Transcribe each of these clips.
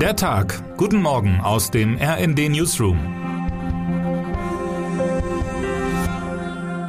Der Tag. Guten Morgen aus dem RND Newsroom.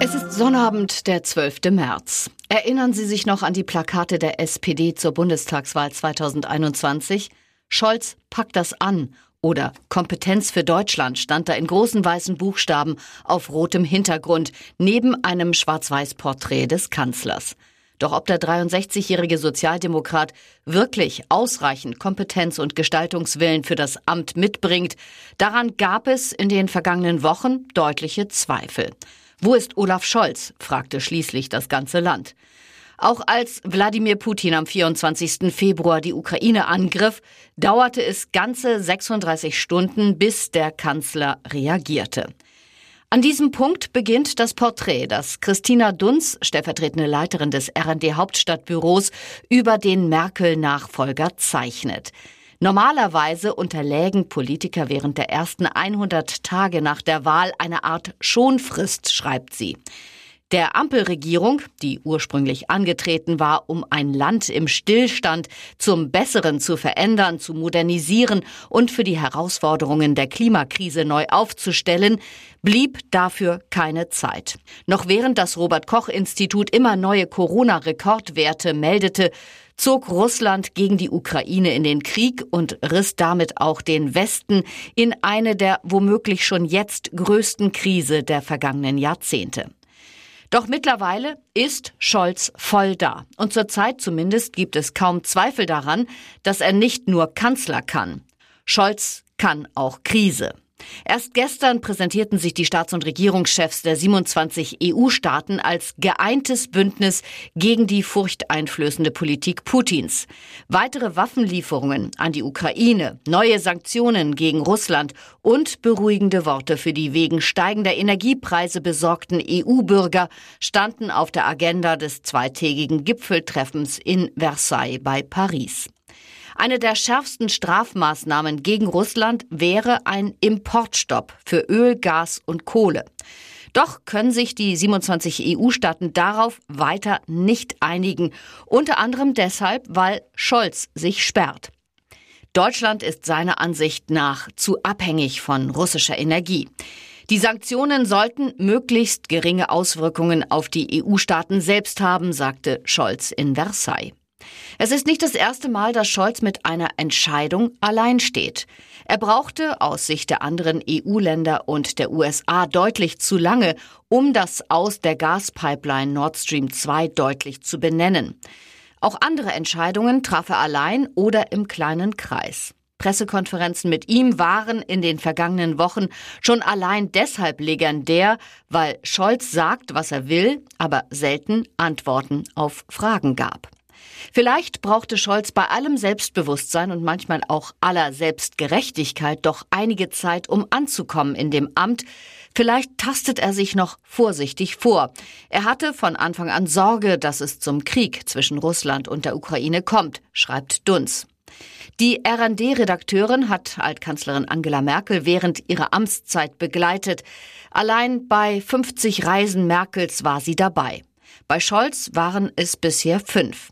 Es ist Sonnabend, der 12. März. Erinnern Sie sich noch an die Plakate der SPD zur Bundestagswahl 2021? Scholz packt das an oder Kompetenz für Deutschland stand da in großen weißen Buchstaben auf rotem Hintergrund neben einem Schwarz-Weiß-Porträt des Kanzlers. Doch ob der 63-jährige Sozialdemokrat wirklich ausreichend Kompetenz und Gestaltungswillen für das Amt mitbringt, daran gab es in den vergangenen Wochen deutliche Zweifel. Wo ist Olaf Scholz? fragte schließlich das ganze Land. Auch als Wladimir Putin am 24. Februar die Ukraine angriff, dauerte es ganze 36 Stunden, bis der Kanzler reagierte. An diesem Punkt beginnt das Porträt, das Christina Dunz, stellvertretende Leiterin des RND Hauptstadtbüros, über den Merkel-Nachfolger zeichnet. Normalerweise unterlägen Politiker während der ersten 100 Tage nach der Wahl eine Art Schonfrist, schreibt sie. Der Ampelregierung, die ursprünglich angetreten war, um ein Land im Stillstand zum Besseren zu verändern, zu modernisieren und für die Herausforderungen der Klimakrise neu aufzustellen, blieb dafür keine Zeit. Noch während das Robert Koch Institut immer neue Corona-Rekordwerte meldete, zog Russland gegen die Ukraine in den Krieg und riss damit auch den Westen in eine der womöglich schon jetzt größten Krise der vergangenen Jahrzehnte. Doch mittlerweile ist Scholz voll da. Und zurzeit zumindest gibt es kaum Zweifel daran, dass er nicht nur Kanzler kann. Scholz kann auch Krise. Erst gestern präsentierten sich die Staats- und Regierungschefs der 27 EU-Staaten als geeintes Bündnis gegen die furchteinflößende Politik Putins. Weitere Waffenlieferungen an die Ukraine, neue Sanktionen gegen Russland und beruhigende Worte für die wegen steigender Energiepreise besorgten EU-Bürger standen auf der Agenda des zweitägigen Gipfeltreffens in Versailles bei Paris. Eine der schärfsten Strafmaßnahmen gegen Russland wäre ein Importstopp für Öl, Gas und Kohle. Doch können sich die 27 EU-Staaten darauf weiter nicht einigen, unter anderem deshalb, weil Scholz sich sperrt. Deutschland ist seiner Ansicht nach zu abhängig von russischer Energie. Die Sanktionen sollten möglichst geringe Auswirkungen auf die EU-Staaten selbst haben, sagte Scholz in Versailles. Es ist nicht das erste Mal, dass Scholz mit einer Entscheidung allein steht. Er brauchte aus Sicht der anderen EU-Länder und der USA deutlich zu lange, um das Aus der Gaspipeline Nord Stream 2 deutlich zu benennen. Auch andere Entscheidungen traf er allein oder im kleinen Kreis. Pressekonferenzen mit ihm waren in den vergangenen Wochen schon allein deshalb legendär, weil Scholz sagt, was er will, aber selten Antworten auf Fragen gab. Vielleicht brauchte Scholz bei allem Selbstbewusstsein und manchmal auch aller Selbstgerechtigkeit doch einige Zeit, um anzukommen in dem Amt. Vielleicht tastet er sich noch vorsichtig vor. Er hatte von Anfang an Sorge, dass es zum Krieg zwischen Russland und der Ukraine kommt, schreibt Dunz. Die RD-Redakteurin hat Altkanzlerin Angela Merkel während ihrer Amtszeit begleitet. Allein bei 50 Reisen Merkels war sie dabei. Bei Scholz waren es bisher fünf.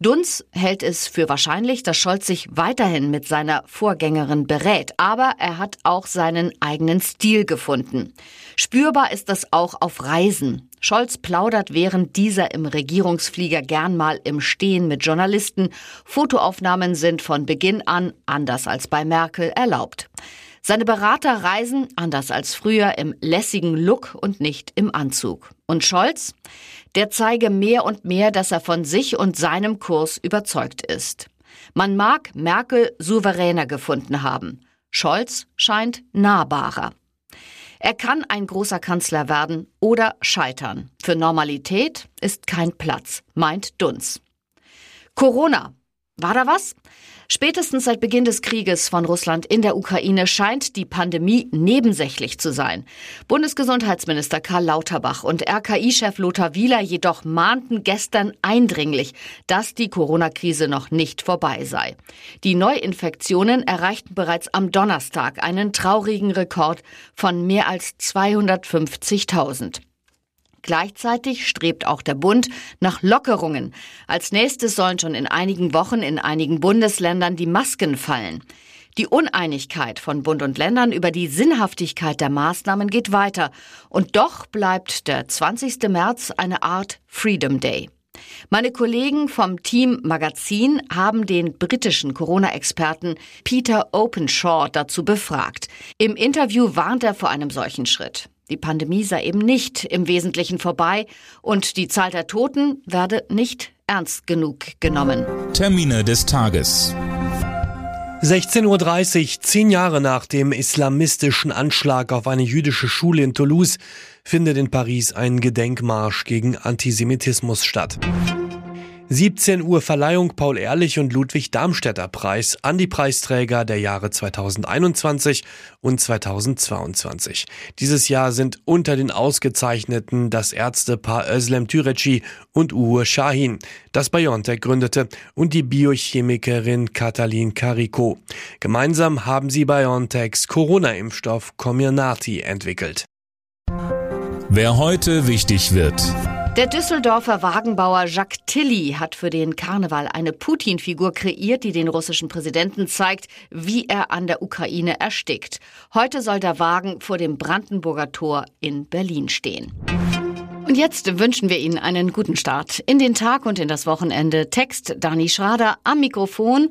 Dunz hält es für wahrscheinlich, dass Scholz sich weiterhin mit seiner Vorgängerin berät, aber er hat auch seinen eigenen Stil gefunden. Spürbar ist das auch auf Reisen. Scholz plaudert während dieser im Regierungsflieger gern mal im Stehen mit Journalisten. Fotoaufnahmen sind von Beginn an, anders als bei Merkel, erlaubt. Seine Berater reisen, anders als früher, im lässigen Look und nicht im Anzug. Und Scholz? Der zeige mehr und mehr, dass er von sich und seinem Kurs überzeugt ist. Man mag Merkel souveräner gefunden haben. Scholz scheint nahbarer. Er kann ein großer Kanzler werden oder scheitern. Für Normalität ist kein Platz, meint Dunz. Corona. War da was? Spätestens seit Beginn des Krieges von Russland in der Ukraine scheint die Pandemie nebensächlich zu sein. Bundesgesundheitsminister Karl Lauterbach und RKI-Chef Lothar Wieler jedoch mahnten gestern eindringlich, dass die Corona-Krise noch nicht vorbei sei. Die Neuinfektionen erreichten bereits am Donnerstag einen traurigen Rekord von mehr als 250.000. Gleichzeitig strebt auch der Bund nach Lockerungen. Als nächstes sollen schon in einigen Wochen in einigen Bundesländern die Masken fallen. Die Uneinigkeit von Bund und Ländern über die Sinnhaftigkeit der Maßnahmen geht weiter. Und doch bleibt der 20. März eine Art Freedom Day. Meine Kollegen vom Team Magazin haben den britischen Corona-Experten Peter Openshaw dazu befragt. Im Interview warnt er vor einem solchen Schritt. Die Pandemie sei eben nicht im Wesentlichen vorbei und die Zahl der Toten werde nicht ernst genug genommen. Termine des Tages. 16.30 Uhr, zehn Jahre nach dem islamistischen Anschlag auf eine jüdische Schule in Toulouse, findet in Paris ein Gedenkmarsch gegen Antisemitismus statt. 17 Uhr Verleihung Paul Ehrlich und Ludwig Darmstädter Preis an die Preisträger der Jahre 2021 und 2022. Dieses Jahr sind unter den Ausgezeichneten das Ärztepaar Özlem Türeci und Uğur Shahin, das BioNTech gründete, und die Biochemikerin Katalin Kariko. Gemeinsam haben sie BioNTechs Corona-Impfstoff Comirnaty entwickelt. Wer heute wichtig wird. Der Düsseldorfer Wagenbauer Jacques Tilly hat für den Karneval eine Putin-Figur kreiert, die den russischen Präsidenten zeigt, wie er an der Ukraine erstickt. Heute soll der Wagen vor dem Brandenburger Tor in Berlin stehen. Und jetzt wünschen wir Ihnen einen guten Start in den Tag und in das Wochenende. Text Dani Schrader am Mikrofon,